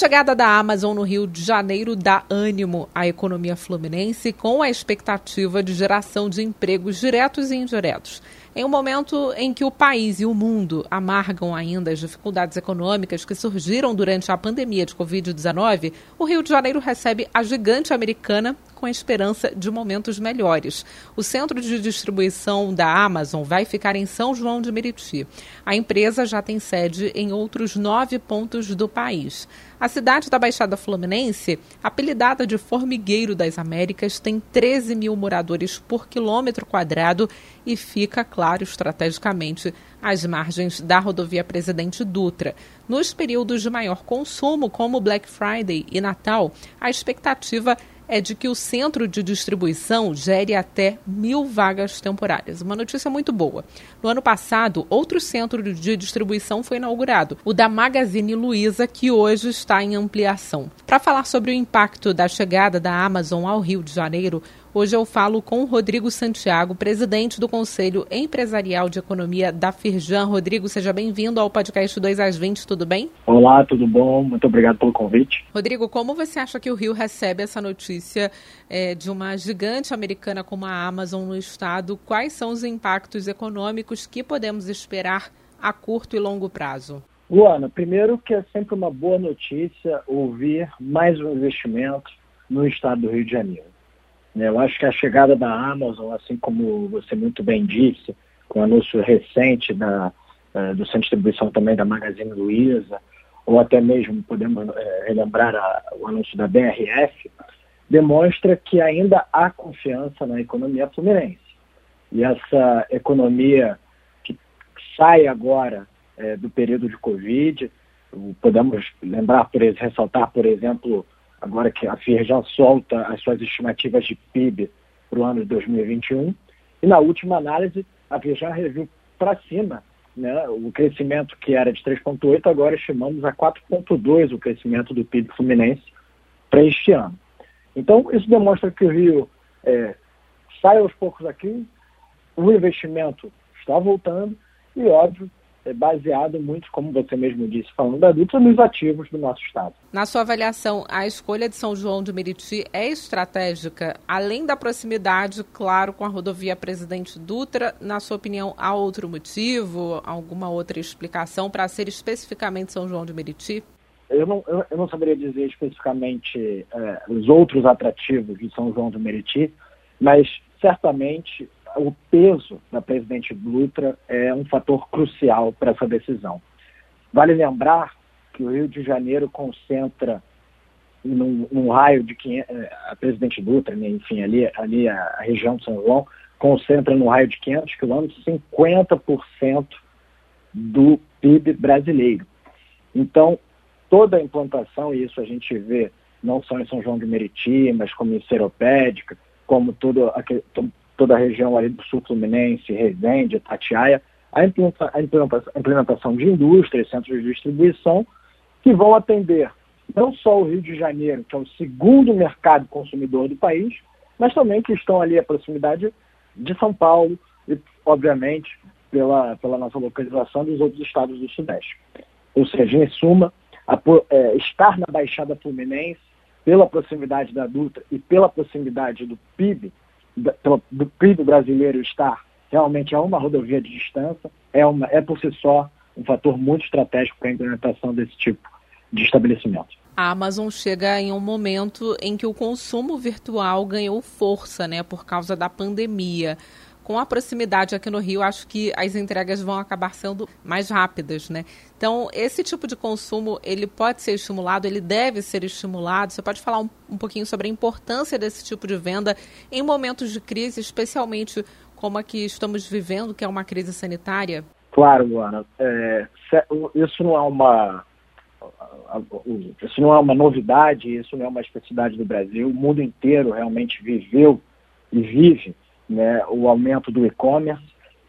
Chegada da Amazon no Rio de Janeiro dá ânimo à economia fluminense com a expectativa de geração de empregos diretos e indiretos. Em um momento em que o país e o mundo amargam ainda as dificuldades econômicas que surgiram durante a pandemia de Covid-19, o Rio de Janeiro recebe a gigante americana com a esperança de momentos melhores. O centro de distribuição da Amazon vai ficar em São João de Meriti. A empresa já tem sede em outros nove pontos do país. A cidade da Baixada Fluminense, apelidada de Formigueiro das Américas, tem 13 mil moradores por quilômetro quadrado e fica, claro, estrategicamente às margens da rodovia Presidente Dutra. Nos períodos de maior consumo, como Black Friday e Natal, a expectativa é de que o centro de distribuição gere até mil vagas temporárias. Uma notícia muito boa. No ano passado, outro centro de distribuição foi inaugurado, o da Magazine Luiza, que hoje está em ampliação. Para falar sobre o impacto da chegada da Amazon ao Rio de Janeiro, Hoje eu falo com Rodrigo Santiago, presidente do Conselho Empresarial de Economia da Firjan. Rodrigo, seja bem-vindo ao podcast 2 às 20, tudo bem? Olá, tudo bom? Muito obrigado pelo convite. Rodrigo, como você acha que o Rio recebe essa notícia é, de uma gigante americana como a Amazon no estado? Quais são os impactos econômicos que podemos esperar a curto e longo prazo? Luana, primeiro que é sempre uma boa notícia ouvir mais um investimento no estado do Rio de Janeiro. Né, eu acho que a chegada da Amazon, assim como você muito bem disse, com o anúncio recente da, uh, do centro de distribuição também da Magazine Luiza, ou até mesmo podemos uh, relembrar a, o anúncio da BRF, demonstra que ainda há confiança na economia fluminense. E essa economia que sai agora uh, do período de Covid, podemos lembrar, por, ressaltar, por exemplo, agora que a FIR já solta as suas estimativas de PIB para o ano de 2021. E na última análise, a FIR já reviu para cima né, o crescimento que era de 3,8, agora estimamos a 4,2 o crescimento do PIB fluminense para este ano. Então, isso demonstra que o Rio é, sai aos poucos aqui, o investimento está voltando e, óbvio, baseado muito, como você mesmo disse, falando da Dutra, nos ativos do nosso Estado. Na sua avaliação, a escolha de São João de Meriti é estratégica, além da proximidade, claro, com a rodovia Presidente Dutra, na sua opinião, há outro motivo, alguma outra explicação para ser especificamente São João de Meriti? Eu não, eu, eu não saberia dizer especificamente é, os outros atrativos de São João do Meriti, mas certamente o peso da presidente Dutra é um fator crucial para essa decisão. Vale lembrar que o Rio de Janeiro concentra num, num raio de 500, eh, a presidente Dutra, né, enfim, ali, ali a, região de São João, concentra num raio de 500 quilômetros 50% do PIB brasileiro. Então, toda a implantação, e isso a gente vê não só em São João de Meriti, mas como em Seropédica, como todo, toda a região ali do sul fluminense, Resende, Tatiaia, a implementação de indústrias, centros de distribuição, que vão atender não só o Rio de Janeiro, que é o segundo mercado consumidor do país, mas também que estão ali à proximidade de São Paulo e, obviamente, pela, pela nossa localização dos outros estados do Sudeste. Ou seja, em suma, a, é, estar na Baixada Fluminense, pela proximidade da Dutra e pela proximidade do PIB, do PIB brasileiro estar realmente a uma rodovia de distância é, uma, é por si só um fator muito estratégico para a implementação desse tipo de estabelecimento. A Amazon chega em um momento em que o consumo virtual ganhou força, né, por causa da pandemia com a proximidade aqui no Rio, acho que as entregas vão acabar sendo mais rápidas, né? Então, esse tipo de consumo, ele pode ser estimulado, ele deve ser estimulado. Você pode falar um, um pouquinho sobre a importância desse tipo de venda em momentos de crise, especialmente como a que estamos vivendo, que é uma crise sanitária? Claro, Luana. É, isso não é uma isso não é uma novidade, isso não é uma especificidade do Brasil. O mundo inteiro realmente viveu e vive né, o aumento do e-commerce.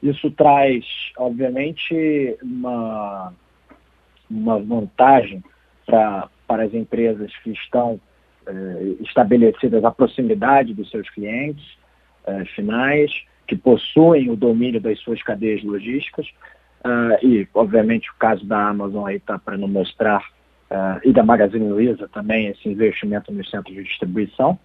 Isso traz, obviamente, uma, uma vantagem pra, para as empresas que estão eh, estabelecidas à proximidade dos seus clientes eh, finais, que possuem o domínio das suas cadeias logísticas. Uh, e, obviamente, o caso da Amazon aí está para nos mostrar, uh, e da Magazine Luiza também, esse investimento nos centros de distribuição.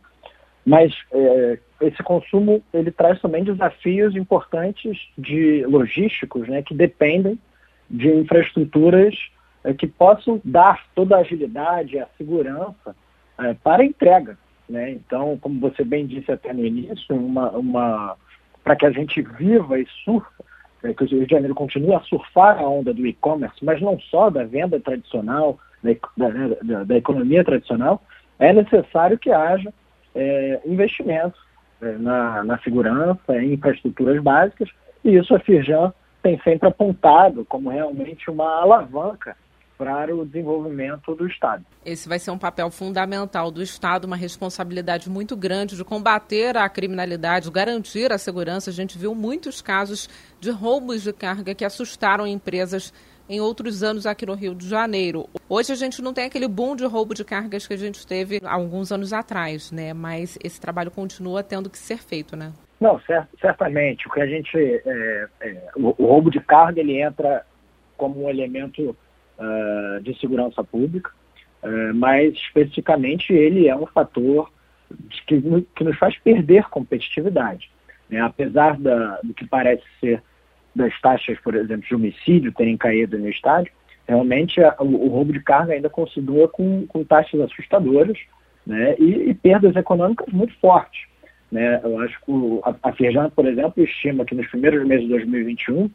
Mas eh, esse consumo ele traz também desafios importantes de logísticos, né, que dependem de infraestruturas eh, que possam dar toda a agilidade a segurança eh, para a entrega. Né? Então, como você bem disse até no início, uma, uma para que a gente viva e surfa, é, que o Rio de Janeiro continue a surfar a onda do e-commerce, mas não só da venda tradicional, da, da, da economia tradicional, é necessário que haja é, investimento é, na, na segurança, em infraestruturas básicas, e isso a Firjan tem sempre apontado como realmente uma alavanca para o desenvolvimento do Estado. Esse vai ser um papel fundamental do Estado, uma responsabilidade muito grande de combater a criminalidade, garantir a segurança. A gente viu muitos casos de roubos de carga que assustaram empresas em outros anos aqui no Rio de Janeiro. Hoje a gente não tem aquele boom de roubo de cargas que a gente teve alguns anos atrás, né? Mas esse trabalho continua tendo que ser feito, né? Não, certamente. O que a gente, é, é, o, o roubo de carga ele entra como um elemento uh, de segurança pública, uh, mas especificamente ele é um fator que, que nos faz perder competitividade. Né? Apesar da, do que parece ser das taxas, por exemplo, de homicídio terem caído no estádio, realmente a, o, o, roubo de carga ainda continua com, com taxas assustadoras né? e, e, perdas econômicas muito fortes. Né? Eu acho que o, a, a Firjan, por exemplo, estima que nos primeiros meses de 2021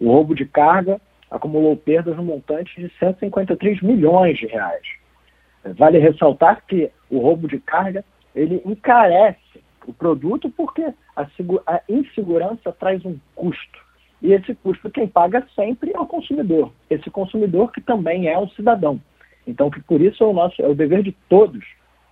o roubo de carga acumulou perdas no montante de 153 milhões de reais. Vale ressaltar que o roubo de carga ele encarece o produto porque a, a insegurança traz um custo. E esse custo quem paga sempre é o consumidor. Esse consumidor que também é um cidadão. Então, que por isso é o nosso é o dever de todos,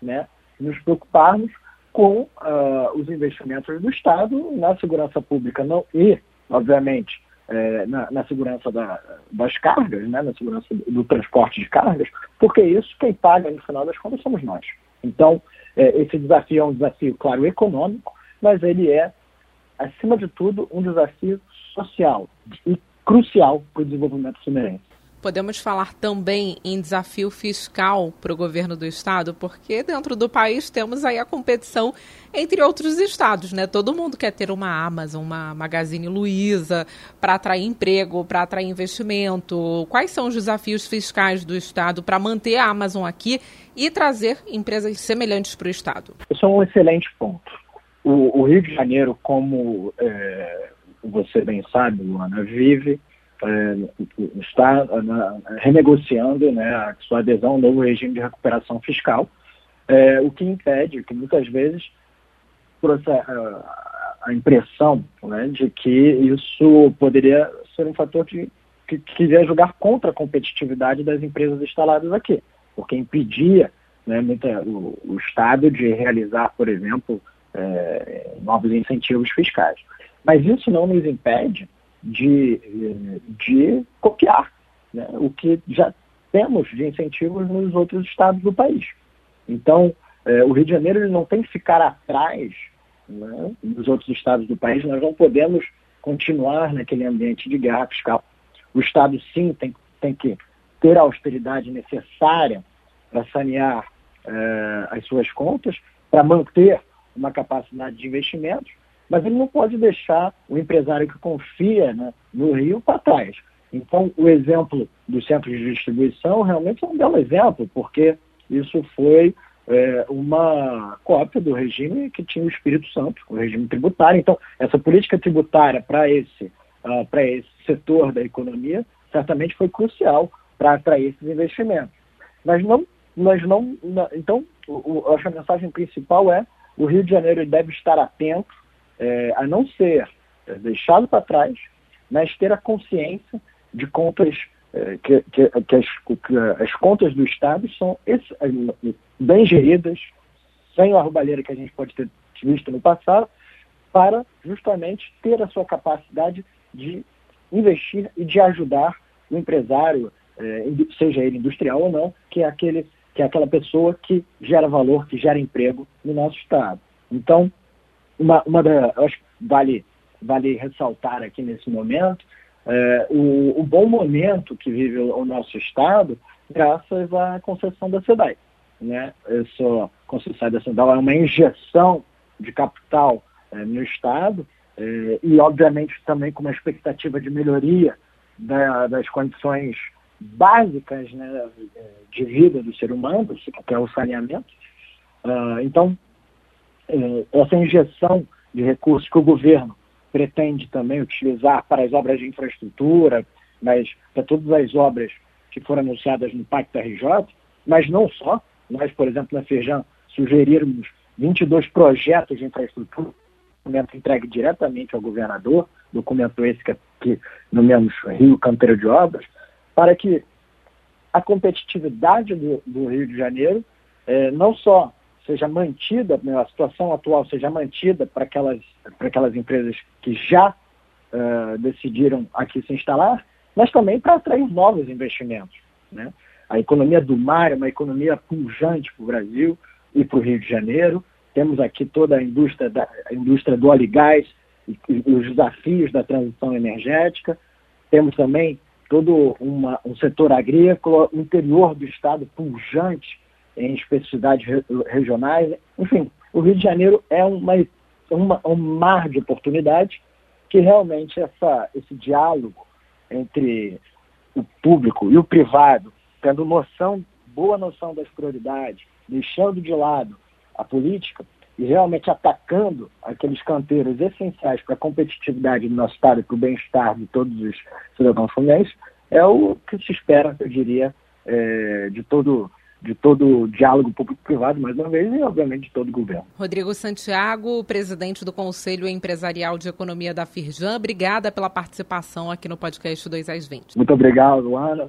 né, nos preocuparmos com uh, os investimentos do Estado na segurança pública não e, obviamente, é, na, na, segurança da, das cargas, né, na segurança do, transporte de cargas, porque isso quem paga no final das contas somos nós. Então, é, esse desafio é um desafio, claro, econômico, mas ele é, acima de tudo, um desafio social e crucial para o desenvolvimento fluminense. Podemos falar também em desafio fiscal para o governo do estado, porque dentro do país temos aí a competição entre outros estados, né? Todo mundo quer ter uma Amazon, uma Magazine Luiza para atrair emprego, para atrair investimento. Quais são os desafios fiscais do estado para manter a Amazon aqui e trazer empresas semelhantes para o estado? Isso é um excelente ponto. O, o Rio de Janeiro, como é, você bem sabe, Luana, vive é, está renegociando né, a sua adesão ao novo regime de recuperação fiscal, é, o que impede que muitas vezes a impressão né, de que isso poderia ser um fator de, que quiser jogar contra a competitividade das empresas instaladas aqui, porque impedia né, muita, o, o, Estado de realizar, por exemplo, é, novos incentivos fiscais. Mas isso não nos impede de, de copiar né, o que já temos de incentivos nos outros estados do país. Então, é, o Rio de Janeiro não tem que ficar atrás né, dos outros estados do país, nós não podemos continuar naquele ambiente de guerra fiscal. O Estado, sim, tem, tem que ter a austeridade necessária para sanear é, as suas contas, para manter uma capacidade de investimentos, mas ele não pode deixar o empresário que confia né, no Rio para trás. Então, o exemplo do centro de distribuição realmente é um belo exemplo, porque isso foi é, uma cópia do regime que tinha o Espírito Santo, o regime tributário. Então, essa política tributária para esse, uh, esse setor da economia certamente foi crucial para atrair esses investimentos. Mas não, nós não, então, acho que a mensagem principal é o Rio de Janeiro deve estar atento é, a não ser é, deixado para trás, mas ter a consciência de contas é, que, que, que, as, que, as, contas do Estado são é, bem geridas, sem a roubalheira que a gente pode ter visto no passado, para justamente ter a sua capacidade de investir e de ajudar o empresário seja ele industrial ou não, que é aquele que é aquela pessoa que gera valor, que gera emprego no nosso estado. Então, uma, uma da, acho que vale vale ressaltar aqui nesse momento é, o, o, bom momento que vive o, o, nosso estado, graças à concessão da SEDAI. Né? Essa concessão da SEDAI é uma injeção de capital é, no estado é, e, obviamente, também com uma expectativa de melhoria da, das condições básicas né, de vida do ser humano, que é o saneamento. Uh, então, é, essa injeção de recursos que o governo pretende também utilizar para as obras de infraestrutura, mas para todas as obras que foram anunciadas no Pacto RJ, mas não só. Nós, por exemplo, na Feijão, sugerimos 22 projetos de infraestrutura, documento entregue diretamente ao governador, documento esse que, que nomeamos Rio Canteiro de Obras, para que a competitividade do, do Rio de Janeiro eh, não só seja mantida, né, a situação atual seja mantida para aquelas, para aquelas empresas que já uh, decidiram aqui se instalar, mas também para atrair novos investimentos. Né? A economia do mar é uma economia pujante para o Brasil e para o Rio de Janeiro. Temos aqui toda a indústria, da, a indústria do óleo e gás e, e os desafios da transição energética. Temos também todo uma, um setor agrícola, interior do estado pujante em especificidades regionais. Enfim, o Rio de Janeiro é uma, uma, um mar de oportunidades que realmente essa, esse diálogo entre o público e o privado, tendo noção, boa noção das prioridades, deixando de lado a política e realmente atacando aqueles canteiros essenciais para a competitividade do nosso estado e para o bem-estar de todos os cidadãos fluminenses, é o que se espera, eu diria, é, de todo de todo diálogo público-privado, mais uma vez, e obviamente de todo o governo. Rodrigo Santiago, presidente do Conselho Empresarial de Economia da Firjan, obrigada pela participação aqui no podcast 2 às 20. Muito obrigado, Ana.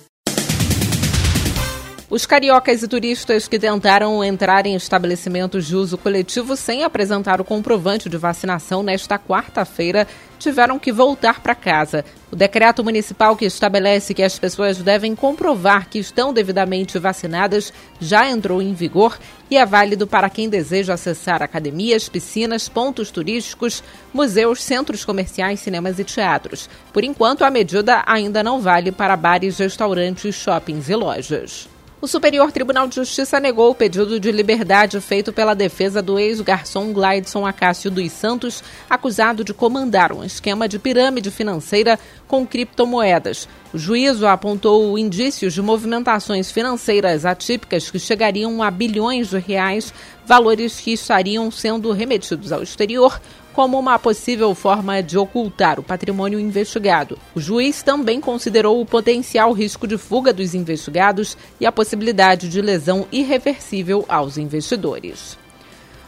Os cariocas e turistas que tentaram entrar em estabelecimentos de uso coletivo sem apresentar o comprovante de vacinação nesta quarta-feira tiveram que voltar para casa. O decreto municipal que estabelece que as pessoas devem comprovar que estão devidamente vacinadas já entrou em vigor e é válido para quem deseja acessar academias, piscinas, pontos turísticos, museus, centros comerciais, cinemas e teatros. Por enquanto, a medida ainda não vale para bares, restaurantes, shoppings e lojas. O Superior Tribunal de Justiça negou o pedido de liberdade feito pela defesa do ex-garçom Glideson Acácio dos Santos, acusado de comandar um esquema de pirâmide financeira com criptomoedas. O juízo apontou indícios de movimentações financeiras atípicas que chegariam a bilhões de reais, valores que estariam sendo remetidos ao exterior como uma possível forma de ocultar o patrimônio investigado. O juiz também considerou o potencial risco de fuga dos investigados e a possibilidade de lesão irreversível aos investidores.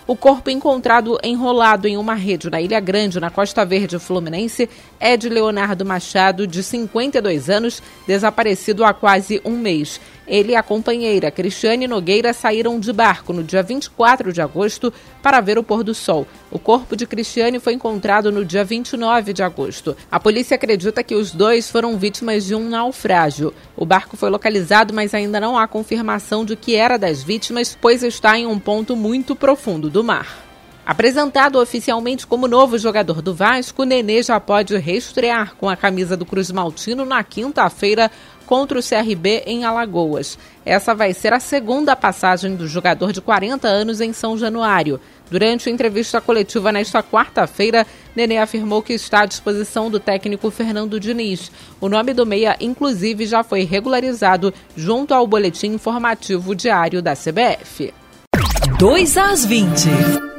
O corpo encontrado enrolado em uma rede na Ilha Grande, na Costa Verde Fluminense, é de Leonardo Machado, de 52 anos, desaparecido há quase um mês. Ele e a companheira Cristiane Nogueira saíram de barco no dia 24 de agosto para ver o pôr do sol. O corpo de Cristiane foi encontrado no dia 29 de agosto. A polícia acredita que os dois foram vítimas de um naufrágio. O barco foi localizado, mas ainda não há confirmação de que era das vítimas, pois está em um ponto muito profundo do mar. Apresentado oficialmente como novo jogador do Vasco, Nenê já pode reestrear com a camisa do Cruz Maltino na quinta-feira contra o CRB em Alagoas. Essa vai ser a segunda passagem do jogador de 40 anos em São Januário. Durante entrevista coletiva nesta quarta-feira, Nenê afirmou que está à disposição do técnico Fernando Diniz. O nome do meia, inclusive, já foi regularizado junto ao boletim informativo diário da CBF. 2 às 20.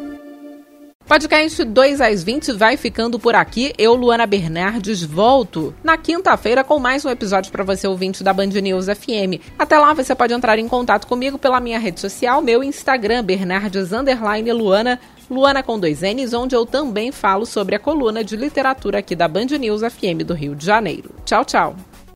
Podcast 2 às 20 vai ficando por aqui. Eu, Luana Bernardes, volto na quinta-feira com mais um episódio para você, ouvinte da Band News FM. Até lá, você pode entrar em contato comigo pela minha rede social, meu Instagram, Bernardes Luana, Luana com dois N's, onde eu também falo sobre a coluna de literatura aqui da Band News FM do Rio de Janeiro. Tchau, tchau.